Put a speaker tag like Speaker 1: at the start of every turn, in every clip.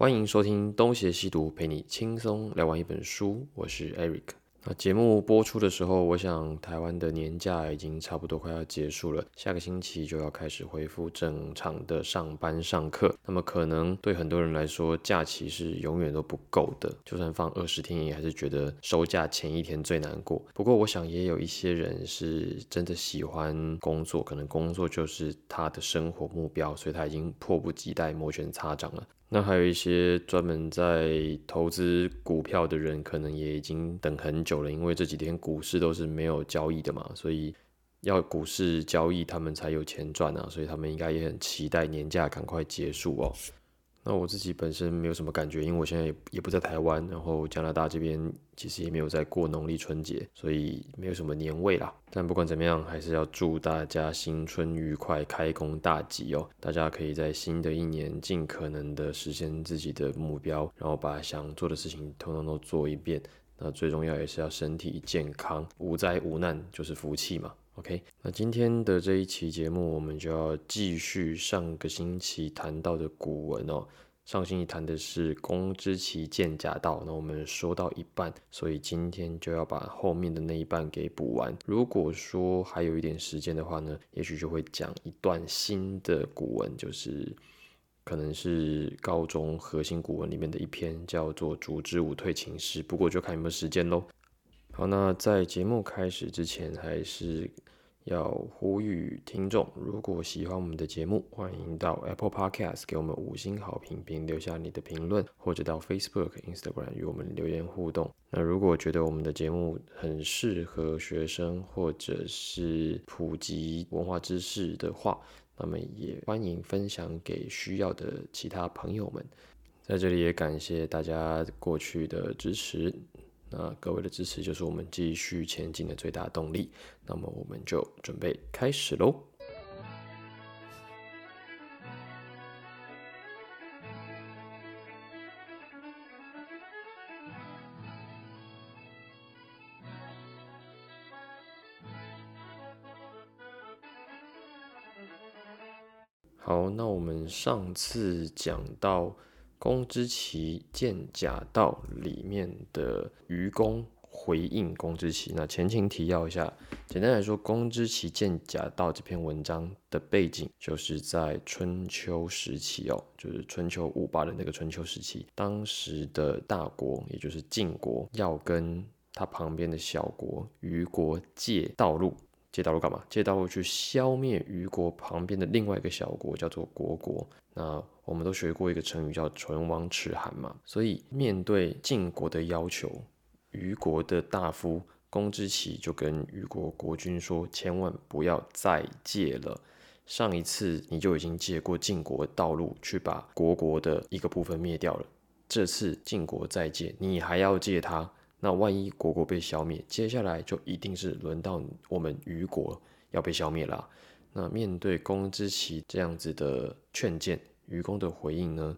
Speaker 1: 欢迎收听东邪西毒，陪你轻松聊完一本书。我是 Eric。那节目播出的时候，我想台湾的年假已经差不多快要结束了，下个星期就要开始恢复正常的上班上课。那么可能对很多人来说，假期是永远都不够的，就算放二十天，也还是觉得收假前一天最难过。不过我想也有一些人是真的喜欢工作，可能工作就是他的生活目标，所以他已经迫不及待摩拳擦掌了。那还有一些专门在投资股票的人，可能也已经等很久了，因为这几天股市都是没有交易的嘛，所以要股市交易，他们才有钱赚啊，所以他们应该也很期待年假赶快结束哦。那我自己本身没有什么感觉，因为我现在也也不在台湾，然后加拿大这边其实也没有在过农历春节，所以没有什么年味啦。但不管怎么样，还是要祝大家新春愉快，开工大吉哦！大家可以在新的一年尽可能的实现自己的目标，然后把想做的事情通通都做一遍。那最重要也是要身体健康，无灾无难就是福气嘛。OK，那今天的这一期节目，我们就要继续上个星期谈到的古文哦。上星期谈的是公之奇剑甲道，那我们说到一半，所以今天就要把后面的那一半给补完。如果说还有一点时间的话呢，也许就会讲一段新的古文，就是可能是高中核心古文里面的一篇，叫做《竹之武退秦师》。不过就看有没有时间喽。好，那在节目开始之前，还是要呼吁听众，如果喜欢我们的节目，欢迎到 Apple Podcast 给我们五星好评，并留下你的评论，或者到 Facebook、Instagram 与我们留言互动。那如果觉得我们的节目很适合学生，或者是普及文化知识的话，那么也欢迎分享给需要的其他朋友们。在这里也感谢大家过去的支持。那各位的支持就是我们继续前进的最大动力。那么我们就准备开始喽。上次讲到。公之奇剑甲道里面的愚公回应公之奇，那前情提要一下，简单来说，公之奇剑甲道这篇文章的背景就是在春秋时期哦，就是春秋五霸的那个春秋时期，当时的大国也就是晋国要跟他旁边的小国虞国借道路，借道路干嘛？借道路去消灭虞国旁边的另外一个小国，叫做虢国。那我们都学过一个成语叫“唇亡齿寒”嘛，所以面对晋国的要求，虞国的大夫公之奇就跟虞国国君说：“千万不要再借了，上一次你就已经借过晋国道路去把虢国的一个部分灭掉了，这次晋国再借，你还要借他，那万一虢国被消灭，接下来就一定是轮到我们虞国要被消灭了。那面对公之奇这样子的劝谏。”愚公的回应呢，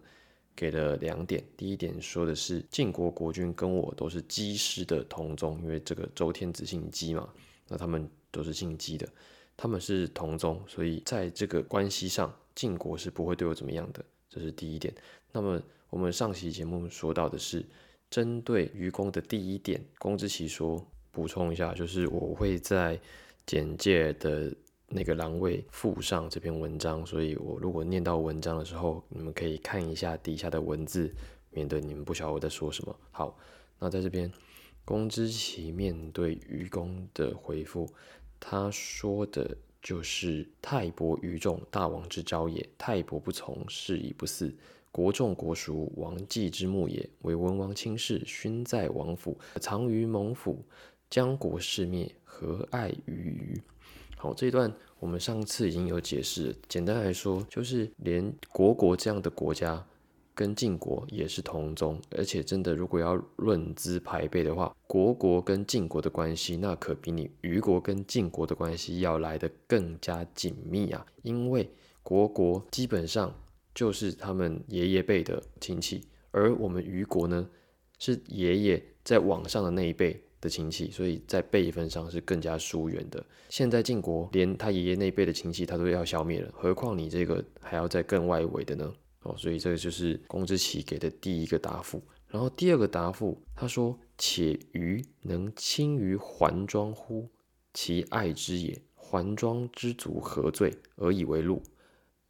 Speaker 1: 给了两点。第一点说的是晋国国君跟我都是姬师的同宗，因为这个周天子姓姬嘛，那他们都是姓姬的，他们是同宗，所以在这个关系上，晋国是不会对我怎么样的，这是第一点。那么我们上期节目说到的是针对愚公的第一点，公之奇说补充一下，就是我会在简介的。那个栏位附上这篇文章，所以我如果念到文章的时候，你们可以看一下底下的文字，免得你们不晓得我在说什么。好，那在这边，公之奇面对愚公的回复，他说的就是泰伯于众，大王之招也。泰伯不从，是以不嗣。国众国属，王祭之墓也。为文王亲事，勋在王府，藏于蒙府，将国事灭，何爱于虞？好，这一段我们上次已经有解释。简单来说，就是连国国这样的国家跟晋国也是同宗，而且真的如果要论资排辈的话，国国跟晋国的关系，那可比你虞国跟晋国的关系要来的更加紧密啊。因为国国基本上就是他们爷爷辈的亲戚，而我们虞国呢，是爷爷在网上的那一辈。的亲戚，所以在辈分上是更加疏远的。现在晋国连他爷爷那辈的亲戚他都要消灭了，何况你这个还要在更外围的呢？哦，所以这个就是公之奇给的第一个答复。然后第二个答复，他说：“且愚能轻于环庄乎？其爱之也。环庄之足何罪而以为禄？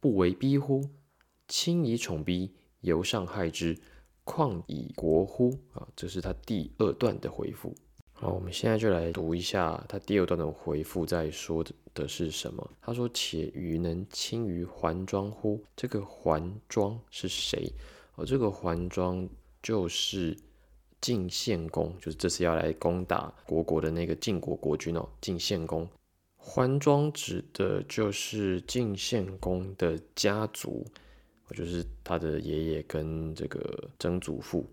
Speaker 1: 不为逼乎？轻以宠逼，犹尚害之，况以国乎？”啊，这是他第二段的回复。好，我们现在就来读一下他第二段的回复，在说的是什么？他说：“且余能轻于桓庄乎？”这个桓庄是谁？哦，这个桓庄就是晋献公，就是这次要来攻打国国的那个晋国国君哦。晋献公，桓庄指的就是晋献公的家族，就是他的爷爷跟这个曾祖父。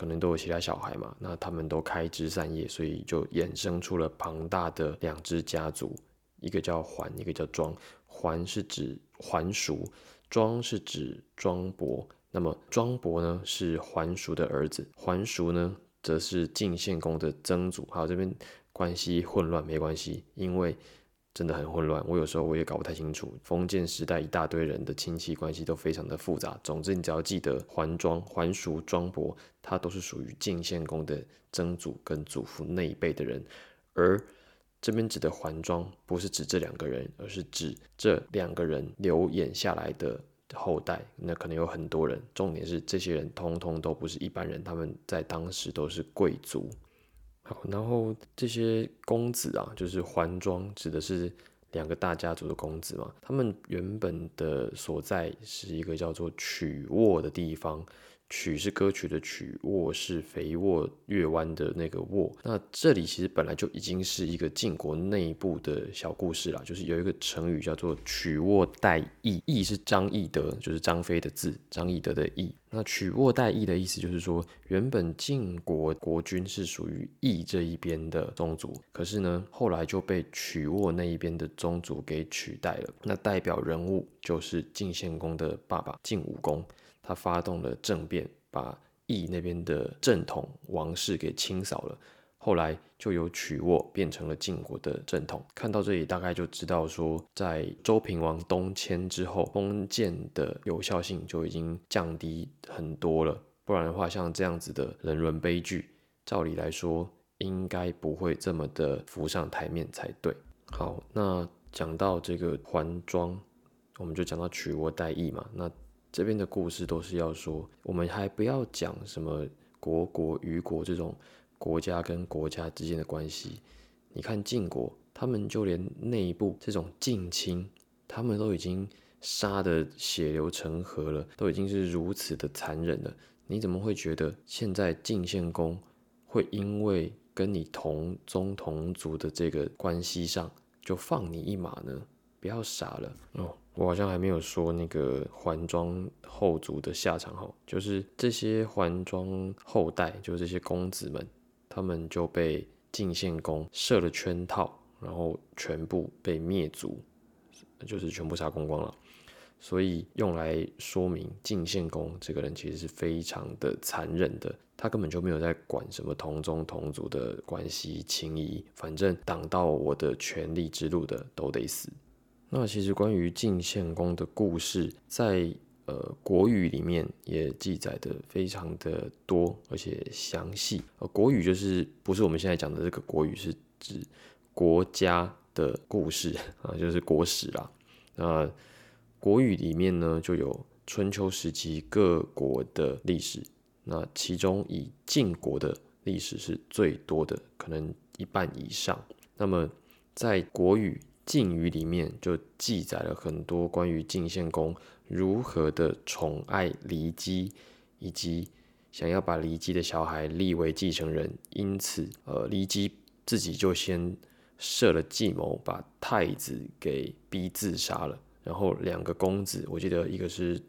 Speaker 1: 可能都有其他小孩嘛，那他们都开枝散叶，所以就衍生出了庞大的两支家族，一个叫桓，一个叫庄。桓是指桓叔，庄是指庄伯。那么庄伯呢是桓叔的儿子，桓叔呢则是晋献公的曾祖。好，这边关系混乱没关系，因为。真的很混乱，我有时候我也搞不太清楚。封建时代一大堆人的亲戚关系都非常的复杂。总之，你只要记得桓庄、桓叔、庄伯，他都是属于晋献公的曾祖跟祖父那一辈的人。而这边指的桓庄，不是指这两个人，而是指这两个人流演下来的后代。那可能有很多人，重点是这些人通通都不是一般人，他们在当时都是贵族。然后这些公子啊，就是环庄，指的是两个大家族的公子嘛。他们原本的所在是一个叫做曲沃的地方。曲是歌曲的曲，沃是肥沃月弯的那个沃。那这里其实本来就已经是一个晋国内部的小故事了，就是有一个成语叫做曲沃代翼，翼是张翼德，就是张飞的字，张翼德的翼。那曲沃代翼的意思就是说，原本晋国国君是属于翼这一边的宗族，可是呢，后来就被曲沃那一边的宗族给取代了。那代表人物就是晋献公的爸爸晋武公。他发动了政变，把义那边的正统王室给清扫了。后来就由曲沃变成了晋国的正统。看到这里，大概就知道说，在周平王东迁之后，封建的有效性就已经降低很多了。不然的话，像这样子的人伦悲剧，照理来说应该不会这么的浮上台面才对。好，那讲到这个桓庄，我们就讲到曲沃代义嘛。那这边的故事都是要说，我们还不要讲什么国国与国这种国家跟国家之间的关系。你看晋国，他们就连内部这种近亲，他们都已经杀的血流成河了，都已经是如此的残忍了。你怎么会觉得现在晋献公会因为跟你同宗同族的这个关系上就放你一马呢？不要傻了哦。我好像还没有说那个环庄后族的下场哈，就是这些环庄后代，就是这些公子们，他们就被晋献公设了圈套，然后全部被灭族，就是全部杀光光了。所以用来说明晋献公这个人其实是非常的残忍的，他根本就没有在管什么同宗同族的关系情谊，反正挡到我的权力之路的都得死。那其实关于晋献公的故事，在呃国语里面也记载的非常的多，而且详细。呃，国语就是不是我们现在讲的这个国语，是指国家的故事啊，就是国史啦。那国语里面呢，就有春秋时期各国的历史，那其中以晋国的历史是最多的，可能一半以上。那么在国语。晋语里面就记载了很多关于晋献公如何的宠爱骊姬，以及想要把骊姬的小孩立为继承人，因此，呃，骊姬自己就先设了计谋，把太子给逼自杀了。然后两个公子，我记得一个是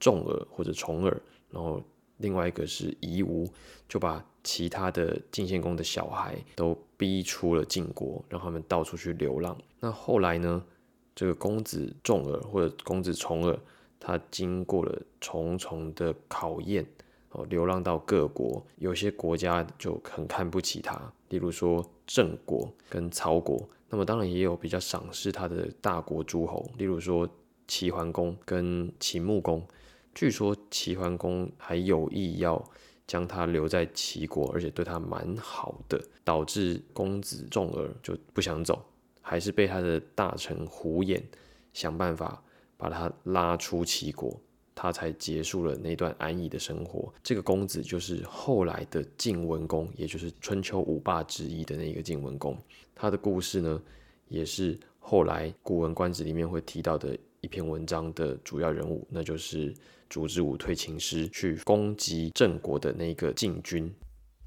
Speaker 1: 重耳或者重耳，然后另外一个是夷吾，就把其他的晋献公的小孩都逼出了晋国，让他们到处去流浪。那后来呢？这个公子重耳或者公子重耳，他经过了重重的考验，哦，流浪到各国，有些国家就很看不起他，例如说郑国跟曹国。那么当然也有比较赏识他的大国诸侯，例如说齐桓公跟秦穆公，据说齐桓公还有意要将他留在齐国，而且对他蛮好的，导致公子重耳就不想走，还是被他的大臣胡衍想办法把他拉出齐国。他才结束了那段安逸的生活。这个公子就是后来的晋文公，也就是春秋五霸之一的那个晋文公。他的故事呢，也是后来《古文观止》里面会提到的一篇文章的主要人物，那就是烛之武退秦师去攻击郑国的那个晋军。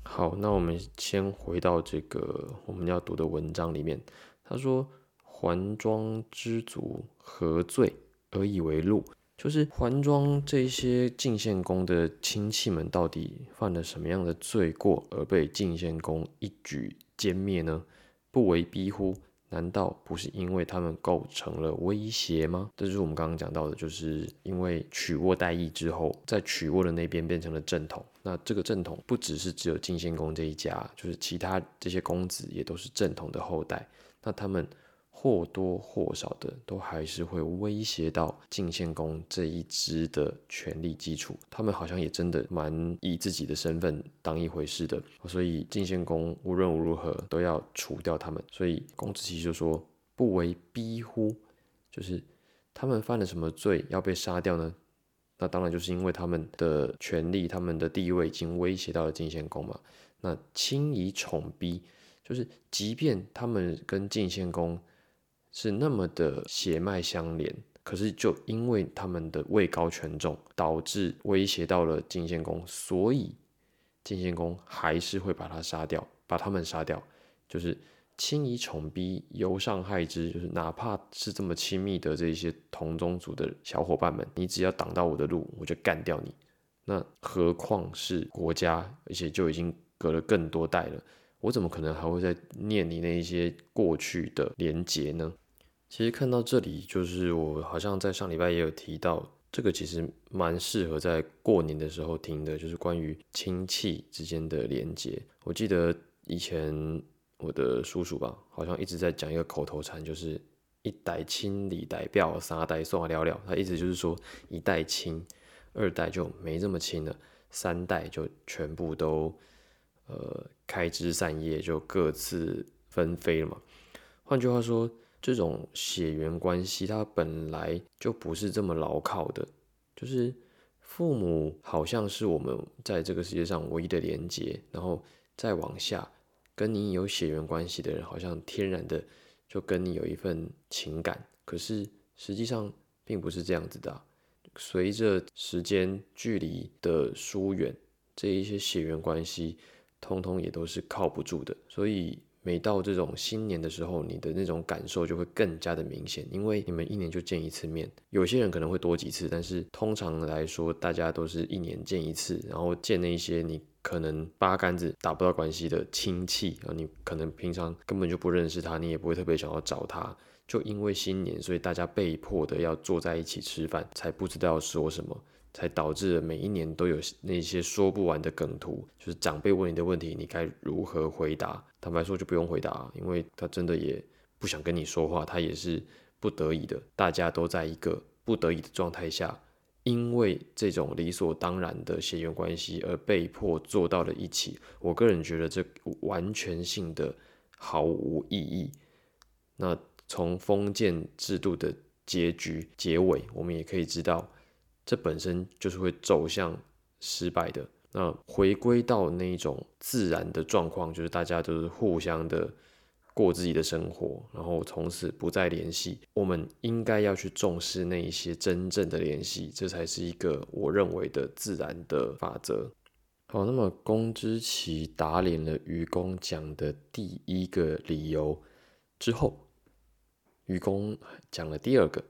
Speaker 1: 好，那我们先回到这个我们要读的文章里面。他说：“桓庄之族何罪而以为禄？”就是桓庄这些晋献公的亲戚们到底犯了什么样的罪过，而被晋献公一举歼灭呢？不为逼乎？难道不是因为他们构成了威胁吗？这就是我们刚刚讲到的，就是因为曲沃代役之后，在曲沃的那边变成了正统。那这个正统不只是只有晋献公这一家，就是其他这些公子也都是正统的后代。那他们。或多或少的都还是会威胁到晋献公这一支的权力基础，他们好像也真的蛮以自己的身份当一回事的，所以晋献公无论如何都要除掉他们。所以公子期就说：“不为逼乎？就是他们犯了什么罪要被杀掉呢？那当然就是因为他们的权力、他们的地位已经威胁到了晋献公嘛。那轻以宠逼，就是即便他们跟晋献公。”是那么的血脉相连，可是就因为他们的位高权重，导致威胁到了晋献公，所以晋献公还是会把他杀掉，把他们杀掉，就是轻以宠逼，由上害之，就是哪怕是这么亲密的这些同宗族的小伙伴们，你只要挡到我的路，我就干掉你。那何况是国家，而且就已经隔了更多代了，我怎么可能还会再念你那一些过去的连结呢？其实看到这里，就是我好像在上礼拜也有提到，这个其实蛮适合在过年的时候听的，就是关于亲戚之间的连接。我记得以前我的叔叔吧，好像一直在讲一个口头禅，就是一代亲，里代表，三代送啊了了。他意思就是说，一代亲，二代就没这么亲了，三代就全部都呃开枝散叶，就各自纷飞了嘛。换句话说。这种血缘关系，它本来就不是这么牢靠的。就是父母好像是我们在这个世界上唯一的连接，然后再往下，跟你有血缘关系的人，好像天然的就跟你有一份情感。可是实际上并不是这样子的。随着时间距离的疏远，这一些血缘关系，通通也都是靠不住的。所以。每到这种新年的时候，你的那种感受就会更加的明显，因为你们一年就见一次面，有些人可能会多几次，但是通常来说，大家都是一年见一次，然后见那些你可能八竿子打不到关系的亲戚啊，你可能平常根本就不认识他，你也不会特别想要找他，就因为新年，所以大家被迫的要坐在一起吃饭，才不知道说什么。才导致了每一年都有那些说不完的梗图，就是长辈问你的问题，你该如何回答？坦白说就不用回答，因为他真的也不想跟你说话，他也是不得已的。大家都在一个不得已的状态下，因为这种理所当然的血缘关系而被迫坐到了一起。我个人觉得这完全性的毫无意义。那从封建制度的结局结尾，我们也可以知道。这本身就是会走向失败的。那回归到那一种自然的状况，就是大家都是互相的过自己的生活，然后从此不再联系。我们应该要去重视那一些真正的联系，这才是一个我认为的自然的法则。好，那么公之奇打脸了愚公讲的第一个理由之后，愚公讲了第二个，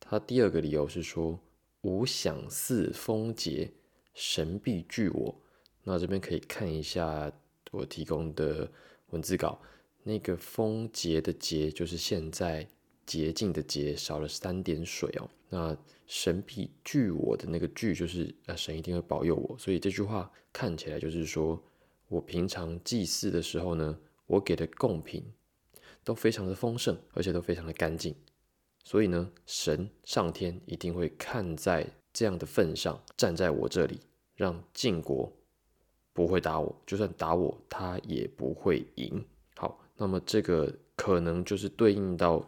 Speaker 1: 他第二个理由是说。无想似风节，神必惧我。那这边可以看一下我提供的文字稿，那个风节的节就是现在洁净的洁，少了三点水哦。那神必惧我的那个惧就是呃神一定会保佑我，所以这句话看起来就是说我平常祭祀的时候呢，我给的贡品都非常的丰盛，而且都非常的干净。所以呢，神上天一定会看在这样的份上站在我这里，让晋国不会打我，就算打我，他也不会赢。好，那么这个可能就是对应到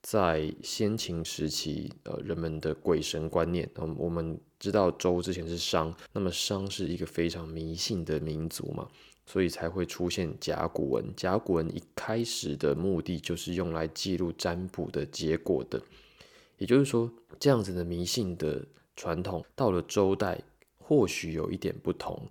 Speaker 1: 在先秦时期，呃，人们的鬼神观念。嗯，我们知道周之前是商，那么商是一个非常迷信的民族嘛，所以才会出现甲骨文。甲骨文一开始的目的就是用来记录占卜的结果的，也就是说，这样子的迷信的传统到了周代，或许有一点不同，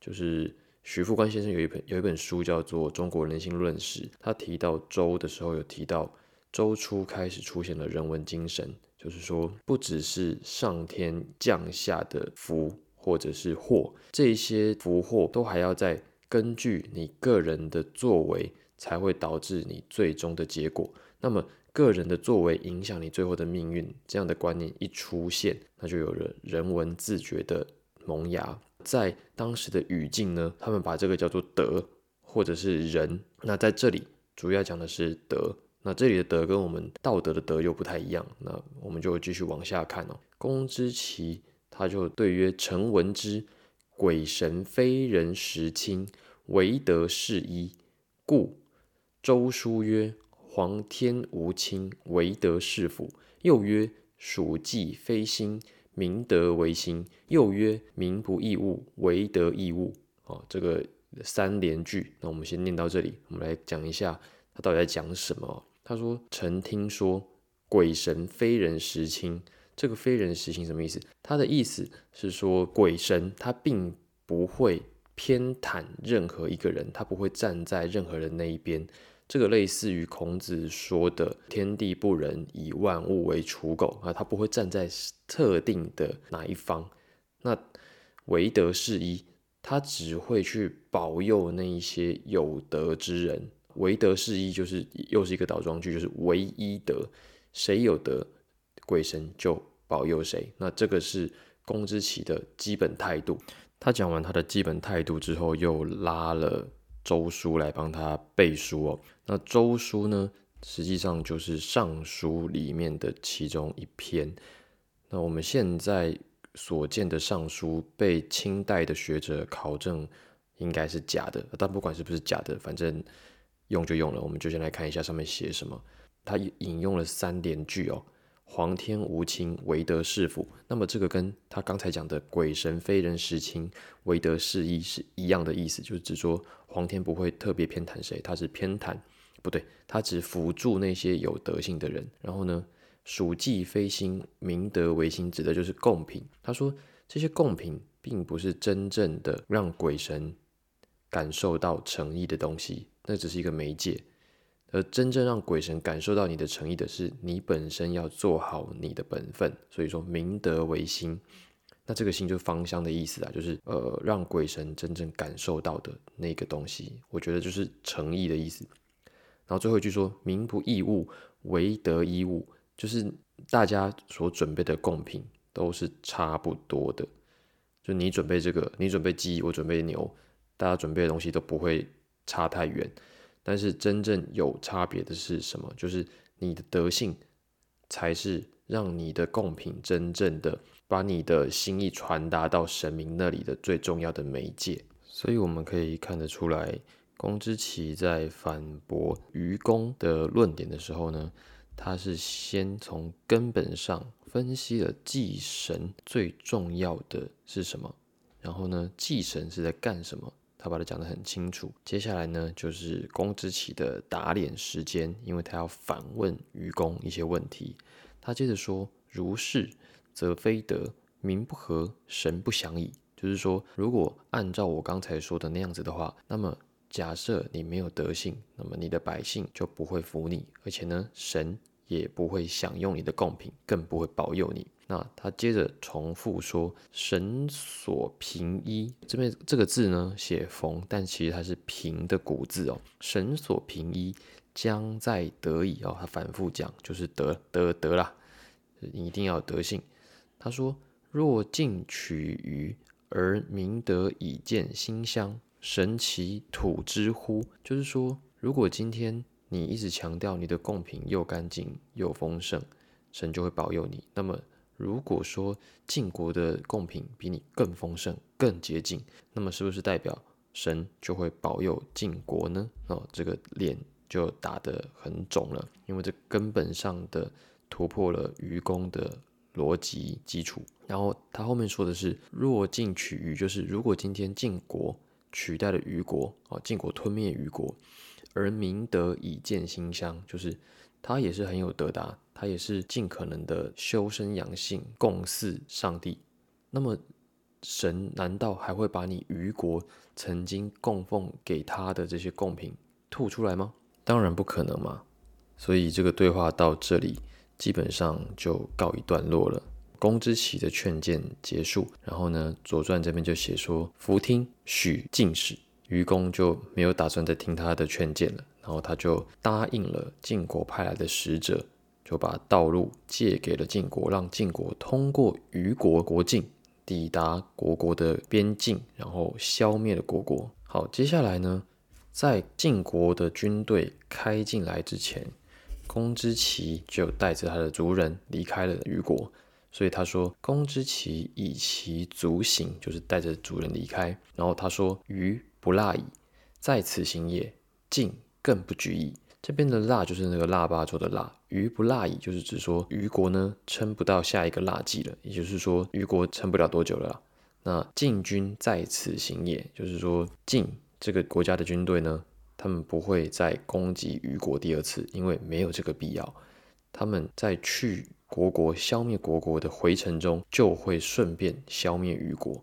Speaker 1: 就是。徐复观先生有一本有一本书叫做《中国人性论史》，他提到周的时候有提到，周初开始出现了人文精神，就是说不只是上天降下的福或者是祸，这些福祸都还要在根据你个人的作为才会导致你最终的结果。那么个人的作为影响你最后的命运，这样的观念一出现，那就有了人文自觉的萌芽。在当时的语境呢，他们把这个叫做德，或者是仁。那在这里主要讲的是德。那这里的德跟我们道德的德又不太一样。那我们就继续往下看哦。公之奇他就对曰：“臣闻之，鬼神非人实亲，唯德是一。故周书曰：皇天无亲，唯德是辅。又曰：属稷非心。”明德为心，又曰：民不义物，唯德义物。哦，这个三连句，那我们先念到这里。我们来讲一下他到底在讲什么。他说：“臣听说鬼神非人实亲。”这个“非人实亲”什么意思？他的意思是说，鬼神他并不会偏袒任何一个人，他不会站在任何人那一边。这个类似于孔子说的“天地不仁，以万物为刍狗”啊，他不会站在特定的哪一方。那唯德是一，他只会去保佑那一些有德之人。唯德是一就是又是一个倒装句，就是唯一德，谁有德，鬼神就保佑谁。那这个是公之奇的基本态度。他讲完他的基本态度之后，又拉了。周书来帮他背书哦。那周书呢，实际上就是尚书里面的其中一篇。那我们现在所见的尚书，被清代的学者考证应该是假的。但不管是不是假的，反正用就用了。我们就先来看一下上面写什么。他引用了三连句哦。皇天无亲，唯德是辅。那么这个跟他刚才讲的鬼神非人实亲，唯德是义是一样的意思，就是指说皇天不会特别偏袒谁，他是偏袒不对，他只辅助那些有德性的人。然后呢，属稷非心，明德为心，指的就是贡品。他说这些贡品并不是真正的让鬼神感受到诚意的东西，那只是一个媒介。而真正让鬼神感受到你的诚意的是你本身要做好你的本分，所以说明德为心，那这个心就是芳香的意思啊，就是呃让鬼神真正感受到的那个东西，我觉得就是诚意的意思。然后最后一句说民不义物，唯德义物，就是大家所准备的贡品都是差不多的，就你准备这个，你准备鸡，我准备牛，大家准备的东西都不会差太远。但是真正有差别的是什么？就是你的德性，才是让你的贡品真正的把你的心意传达到神明那里的最重要的媒介。所以我们可以看得出来，公之奇在反驳愚公的论点的时候呢，他是先从根本上分析了祭神最重要的是什么，然后呢，祭神是在干什么。他把它讲得很清楚。接下来呢，就是公之奇的打脸时间，因为他要反问愚公一些问题。他接着说：“如是，则非德，民不和，神不祥矣。”就是说，如果按照我刚才说的那样子的话，那么假设你没有德性，那么你的百姓就不会服你，而且呢，神也不会享用你的贡品，更不会保佑你。那他接着重复说：“神所平一，这边这个字呢写逢，但其实它是平的古字哦。神所平一，将在得矣哦。他反复讲，就是得得得啦，你一定要德性。他说：若进取于而明德以见馨香，神其土之乎？就是说，如果今天你一直强调你的贡品又干净又丰盛，神就会保佑你。那么。如果说晋国的贡品比你更丰盛、更接近，那么是不是代表神就会保佑晋国呢？哦，这个脸就打得很肿了，因为这根本上的突破了愚公的逻辑基础。然后他后面说的是“若晋取余”，就是如果今天晋国取代了虞国，哦，晋国吞灭虞国，而明德以见馨香，就是他也是很有德达。他也是尽可能的修身养性，共祀上帝。那么，神难道还会把你虞国曾经供奉给他的这些贡品吐出来吗？当然不可能嘛。所以这个对话到这里基本上就告一段落了。公之奇的劝谏结束，然后呢，《左传》这边就写说：“福听许进使。”愚公就没有打算再听他的劝谏了，然后他就答应了晋国派来的使者。就把道路借给了晋国，让晋国通过虞国国境抵达国国的边境，然后消灭了国国。好，接下来呢，在晋国的军队开进来之前，公之奇就带着他的族人离开了虞国。所以他说：“公之奇以其族行，就是带着族人离开。”然后他说：“虞不腊矣，在此行也。晋更不举矣。”这边的腊就是那个腊八粥的腊，虞不腊矣，就是指说虞国呢撑不到下一个腊季了，也就是说虞国撑不了多久了。那晋军在此行也，就是说晋这个国家的军队呢，他们不会再攻击虞国第二次，因为没有这个必要。他们在去国国消灭国国的回程中，就会顺便消灭虞国。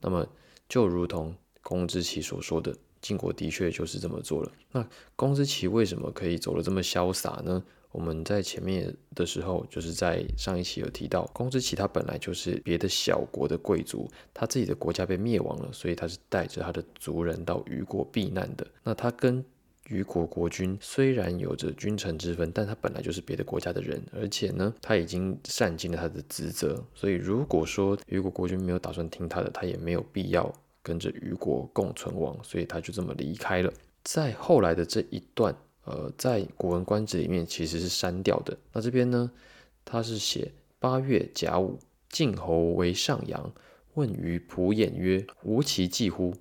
Speaker 1: 那么就如同公之奇所说的。晋国的确就是这么做了。那公之奇为什么可以走得这么潇洒呢？我们在前面的时候，就是在上一期有提到，公之奇他本来就是别的小国的贵族，他自己的国家被灭亡了，所以他是带着他的族人到虞国避难的。那他跟虞国国君虽然有着君臣之分，但他本来就是别的国家的人，而且呢，他已经善尽了他的职责。所以如果说虞国国君没有打算听他的，他也没有必要。跟着虞国共存亡，所以他就这么离开了。在后来的这一段，呃，在《古文观止》里面其实是删掉的。那这边呢，他是写八月甲午，晋侯为上阳，问于仆偃曰：“无其祭乎？”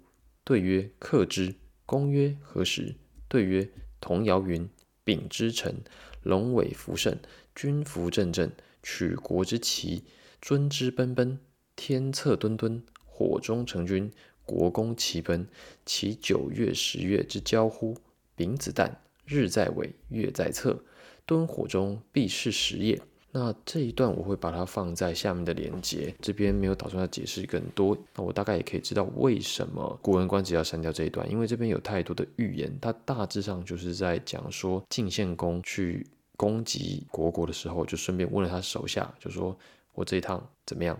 Speaker 1: 对曰：“克之。”公曰：“何时？”对曰：“童谣云：‘丙之辰，龙尾福盛，君服正正，取国之旗，尊之奔奔，天策敦敦，火中成军。’”国公齐奔，其九月、十月之交乎？丙子旦，日在尾，月在侧，敦火中，必是时也。那这一段我会把它放在下面的连接，这边没有打算要解释更多。那我大概也可以知道为什么《古文观止》要删掉这一段，因为这边有太多的预言，它大致上就是在讲说晋献公去攻击国国的时候，就顺便问了他手下，就说我这一趟怎么样？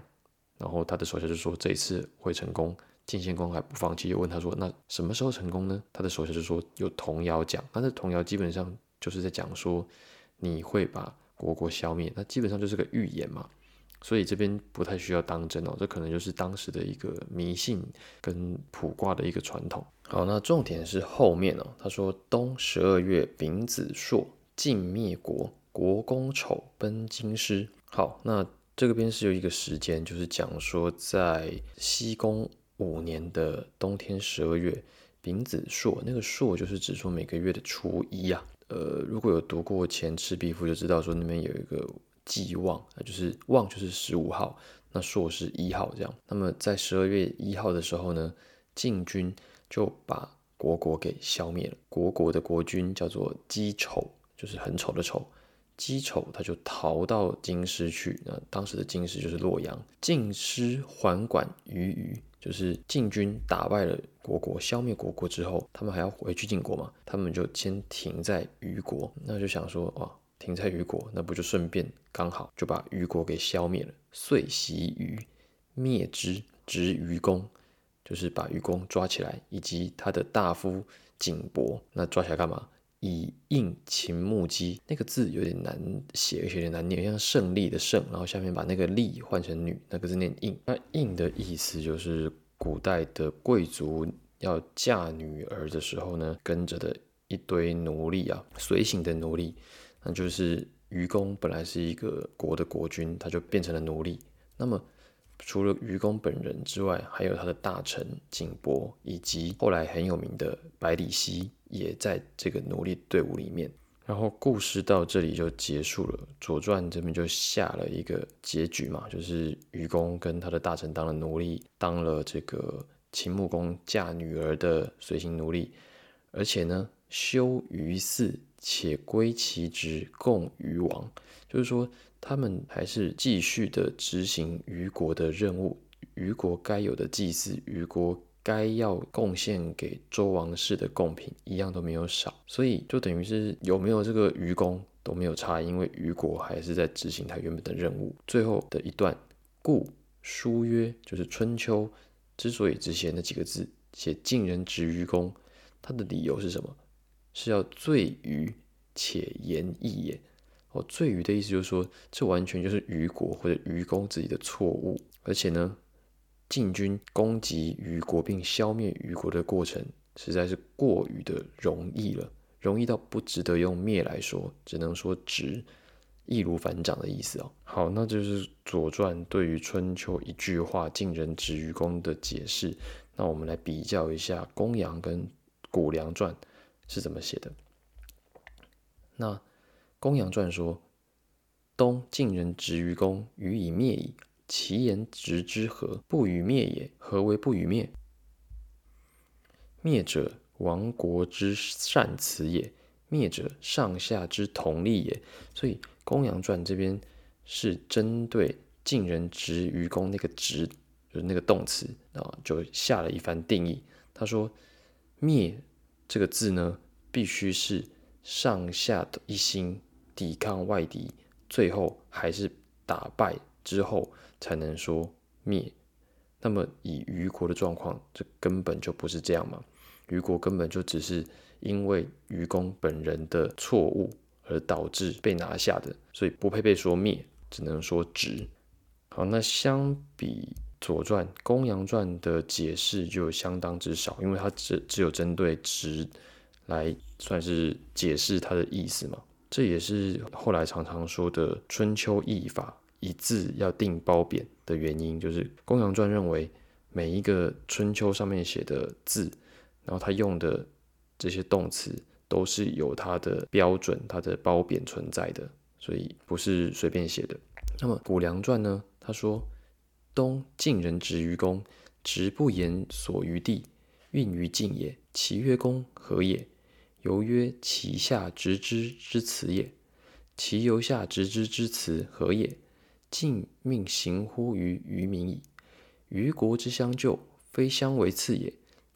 Speaker 1: 然后他的手下就说这一次会成功。晋献公还不放弃，又问他说：“那什么时候成功呢？”他的手下就说：“有童谣讲，那这童谣基本上就是在讲说你会把国国消灭，那基本上就是个预言嘛。所以这边不太需要当真哦，这可能就是当时的一个迷信跟卜卦的一个传统。好，那重点是后面哦，他说冬十二月丙子朔，晋灭国，国公丑奔京师。好，那这个边是有一个时间，就是讲说在西宫。五年的冬天十二月，丙子朔，那个朔就是指说每个月的初一啊。呃，如果有读过《前赤壁赋》，就知道说那边有一个祭望，就是望就是十五号，那朔是一号这样。那么在十二月一号的时候呢，晋军就把国国给消灭了。国国的国君叫做姬丑，就是很丑的丑。姬丑他就逃到京师去，那当时的京师就是洛阳。晋师还管于虞。就是晋军打败了国国，消灭国国之后，他们还要回去晋国嘛？他们就先停在虞国，那就想说，哇，停在虞国，那不就顺便刚好就把虞国给消灭了？遂袭虞，灭之，执虞公，就是把虞公抓起来，以及他的大夫景伯，那抓起来干嘛？以应秦穆姬，那个字有点难写，有点难念，像胜利的胜，然后下面把那个利换成女，那个字念应。那应的意思就是古代的贵族要嫁女儿的时候呢，跟着的一堆奴隶啊，随行的奴隶，那就是愚公本来是一个国的国君，他就变成了奴隶。那么除了愚公本人之外，还有他的大臣景伯，以及后来很有名的百里奚，也在这个奴隶队伍里面。然后故事到这里就结束了，《左传》这边就下了一个结局嘛，就是愚公跟他的大臣当了奴隶，当了这个秦穆公嫁女儿的随行奴隶，而且呢，修于祀，且归其职，共于王，就是说。他们还是继续的执行虞国的任务，虞国该有的祭祀，虞国该要贡献给周王室的贡品，一样都没有少。所以就等于是有没有这个愚公都没有差，因为虞国还是在执行他原本的任务。最后的一段，故书曰，就是春秋之所以只写那几个字，写晋人执虞公，他的理由是什么？是要罪虞且言义也。哦，罪虞的意思就是说，这完全就是虞国或者虞公自己的错误，而且呢，晋军攻击虞国并消灭虞国的过程，实在是过于的容易了，容易到不值得用灭来说，只能说直，易如反掌的意思哦。好，那就是《左传》对于春秋一句话“晋人执虞公”的解释。那我们来比较一下《公羊》跟《谷梁传》是怎么写的。那。公羊传说：“东晋人执于公，予以灭矣。其言执之何？不与灭也。何为不与灭？灭者，亡国之善辞也；灭者，上下之同力也。所以，公羊传这边是针对晋人执于公那个执，就是那个动词啊，就下了一番定义。他说：灭这个字呢，必须是上下的一心。”抵抗外敌，最后还是打败之后才能说灭。那么以虞国的状况，这根本就不是这样嘛？虞国根本就只是因为虞公本人的错误而导致被拿下的，所以不配被说灭，只能说直。好，那相比《左传》《公羊传》的解释就相当之少，因为它只只有针对直来算是解释它的意思嘛。这也是后来常常说的春秋译法一字要定褒贬的原因，就是公羊传认为每一个春秋上面写的字，然后他用的这些动词都是有它的标准、它的褒贬存在的，所以不是随便写的。那么谷梁传呢？他说：“东晋人执于公，执不言所于地，运于晋也。其曰公何也？”由曰：“其下执之之辞也。其由下执之之辞何也？晋命行乎于于民矣。于国之相救，非相为次也。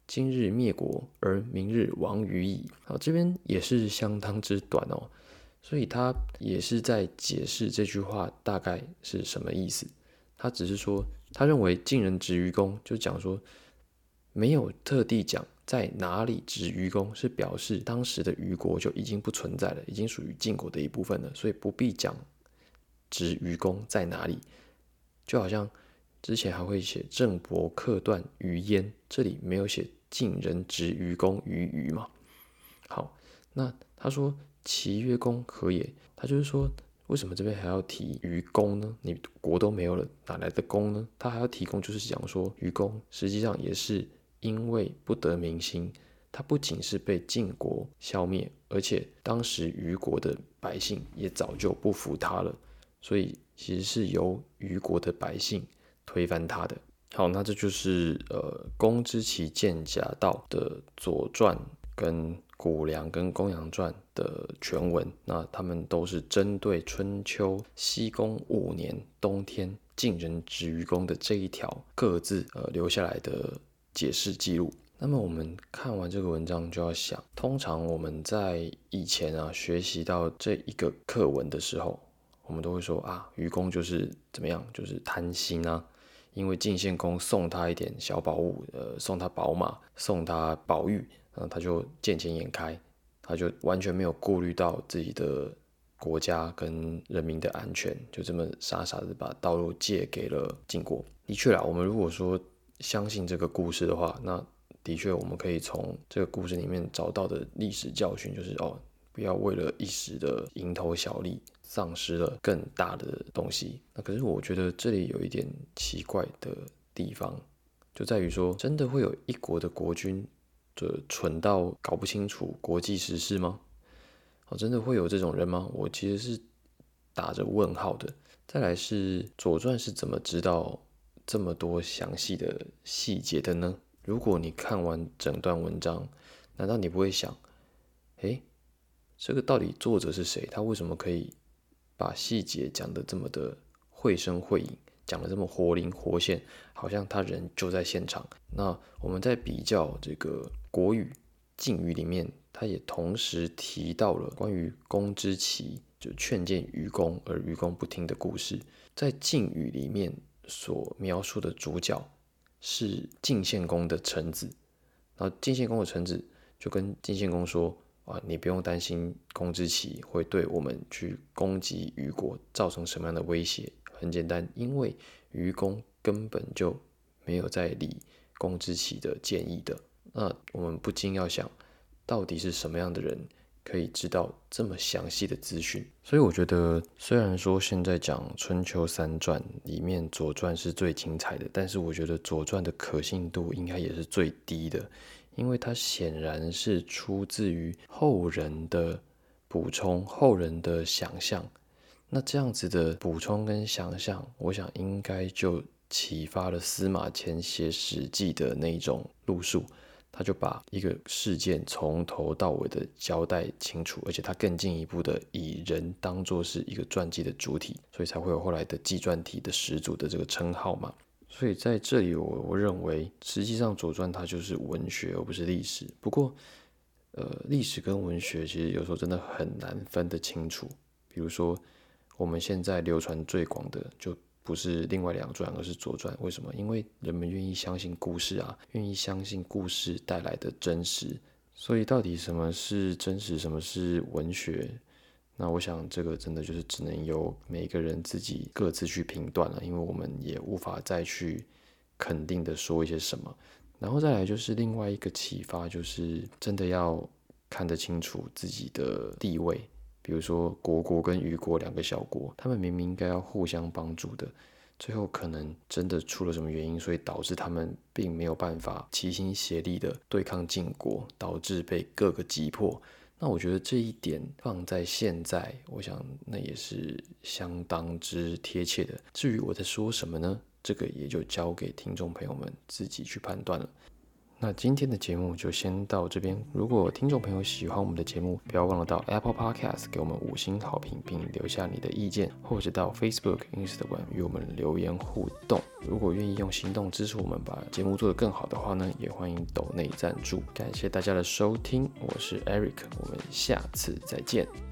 Speaker 1: 今日灭国，而明日亡于矣。”好，这边也是相当之短哦，所以他也是在解释这句话大概是什么意思。他只是说，他认为晋人执于公，就讲说没有特地讲。在哪里执愚公，是表示当时的虞国就已经不存在了，已经属于晋国的一部分了，所以不必讲执愚公在哪里。就好像之前还会写郑伯克段于鄢，这里没有写晋人执愚公于虞嘛。好，那他说其曰公何也？他就是说，为什么这边还要提愚公呢？你国都没有了，哪来的公呢？他还要提供，就是讲说愚公实际上也是。因为不得民心，他不仅是被晋国消灭，而且当时虞国的百姓也早就不服他了，所以其实是由虞国的百姓推翻他的。好，那这就是呃《公之奇剑甲道》的《左传》跟《谷梁》跟《公羊传》的全文，那他们都是针对春秋西公五年冬天晋人执虞公的这一条各自呃留下来的。解释记录。那么我们看完这个文章，就要想，通常我们在以前啊学习到这一个课文的时候，我们都会说啊，愚公就是怎么样，就是贪心啊，因为晋献公送他一点小宝物，呃，送他宝马，送他宝玉，然后他就见钱眼开，他就完全没有顾虑到自己的国家跟人民的安全，就这么傻傻的把道路借给了晋国。的确啊，我们如果说。相信这个故事的话，那的确我们可以从这个故事里面找到的历史教训就是哦，不要为了一时的蝇头小利，丧失了更大的东西。那可是我觉得这里有一点奇怪的地方，就在于说，真的会有一国的国君，就蠢到搞不清楚国际时事吗？哦，真的会有这种人吗？我其实是打着问号的。再来是《左传》是怎么知道这么多详细的细节的呢？如果你看完整段文章，难道你不会想，诶，这个到底作者是谁？他为什么可以把细节讲得这么的绘声绘影，讲得这么活灵活现，好像他人就在现场？那我们在比较这个国语、晋语里面，他也同时提到了关于公之奇。就劝谏愚公，而愚公不听的故事，在晋语里面所描述的主角是晋献公的臣子，然后晋献公的臣子就跟晋献公说：“啊，你不用担心公之奇会对我们去攻击虞国造成什么样的威胁。很简单，因为愚公根本就没有在理公之奇的建议的。那我们不禁要想，到底是什么样的人？”可以知道这么详细的资讯，所以我觉得，虽然说现在讲春秋三传里面左传是最精彩的，但是我觉得左传的可信度应该也是最低的，因为它显然是出自于后人的补充、后人的想象。那这样子的补充跟想象，我想应该就启发了司马迁写《史记》的那种路数。他就把一个事件从头到尾的交代清楚，而且他更进一步的以人当做是一个传记的主体，所以才会有后来的纪传体的始祖的这个称号嘛。所以在这里，我我认为实际上《左传》它就是文学而不是历史。不过，呃，历史跟文学其实有时候真的很难分得清楚。比如说，我们现在流传最广的就。不是另外两传，而是左传。为什么？因为人们愿意相信故事啊，愿意相信故事带来的真实。所以，到底什么是真实，什么是文学？那我想，这个真的就是只能由每个人自己各自去评断了。因为我们也无法再去肯定的说一些什么。然后再来就是另外一个启发，就是真的要看得清楚自己的地位。比如说，国国跟虞国两个小国，他们明明应该要互相帮助的，最后可能真的出了什么原因，所以导致他们并没有办法齐心协力的对抗晋国，导致被各个击破。那我觉得这一点放在现在，我想那也是相当之贴切的。至于我在说什么呢？这个也就交给听众朋友们自己去判断了。那今天的节目就先到这边。如果听众朋友喜欢我们的节目，不要忘了到 Apple Podcast 给我们五星好评，并留下你的意见，或者到 Facebook、Instagram 与我们留言互动。如果愿意用行动支持我们，把节目做得更好的话呢，也欢迎抖内赞助。感谢大家的收听，我是 Eric，我们下次再见。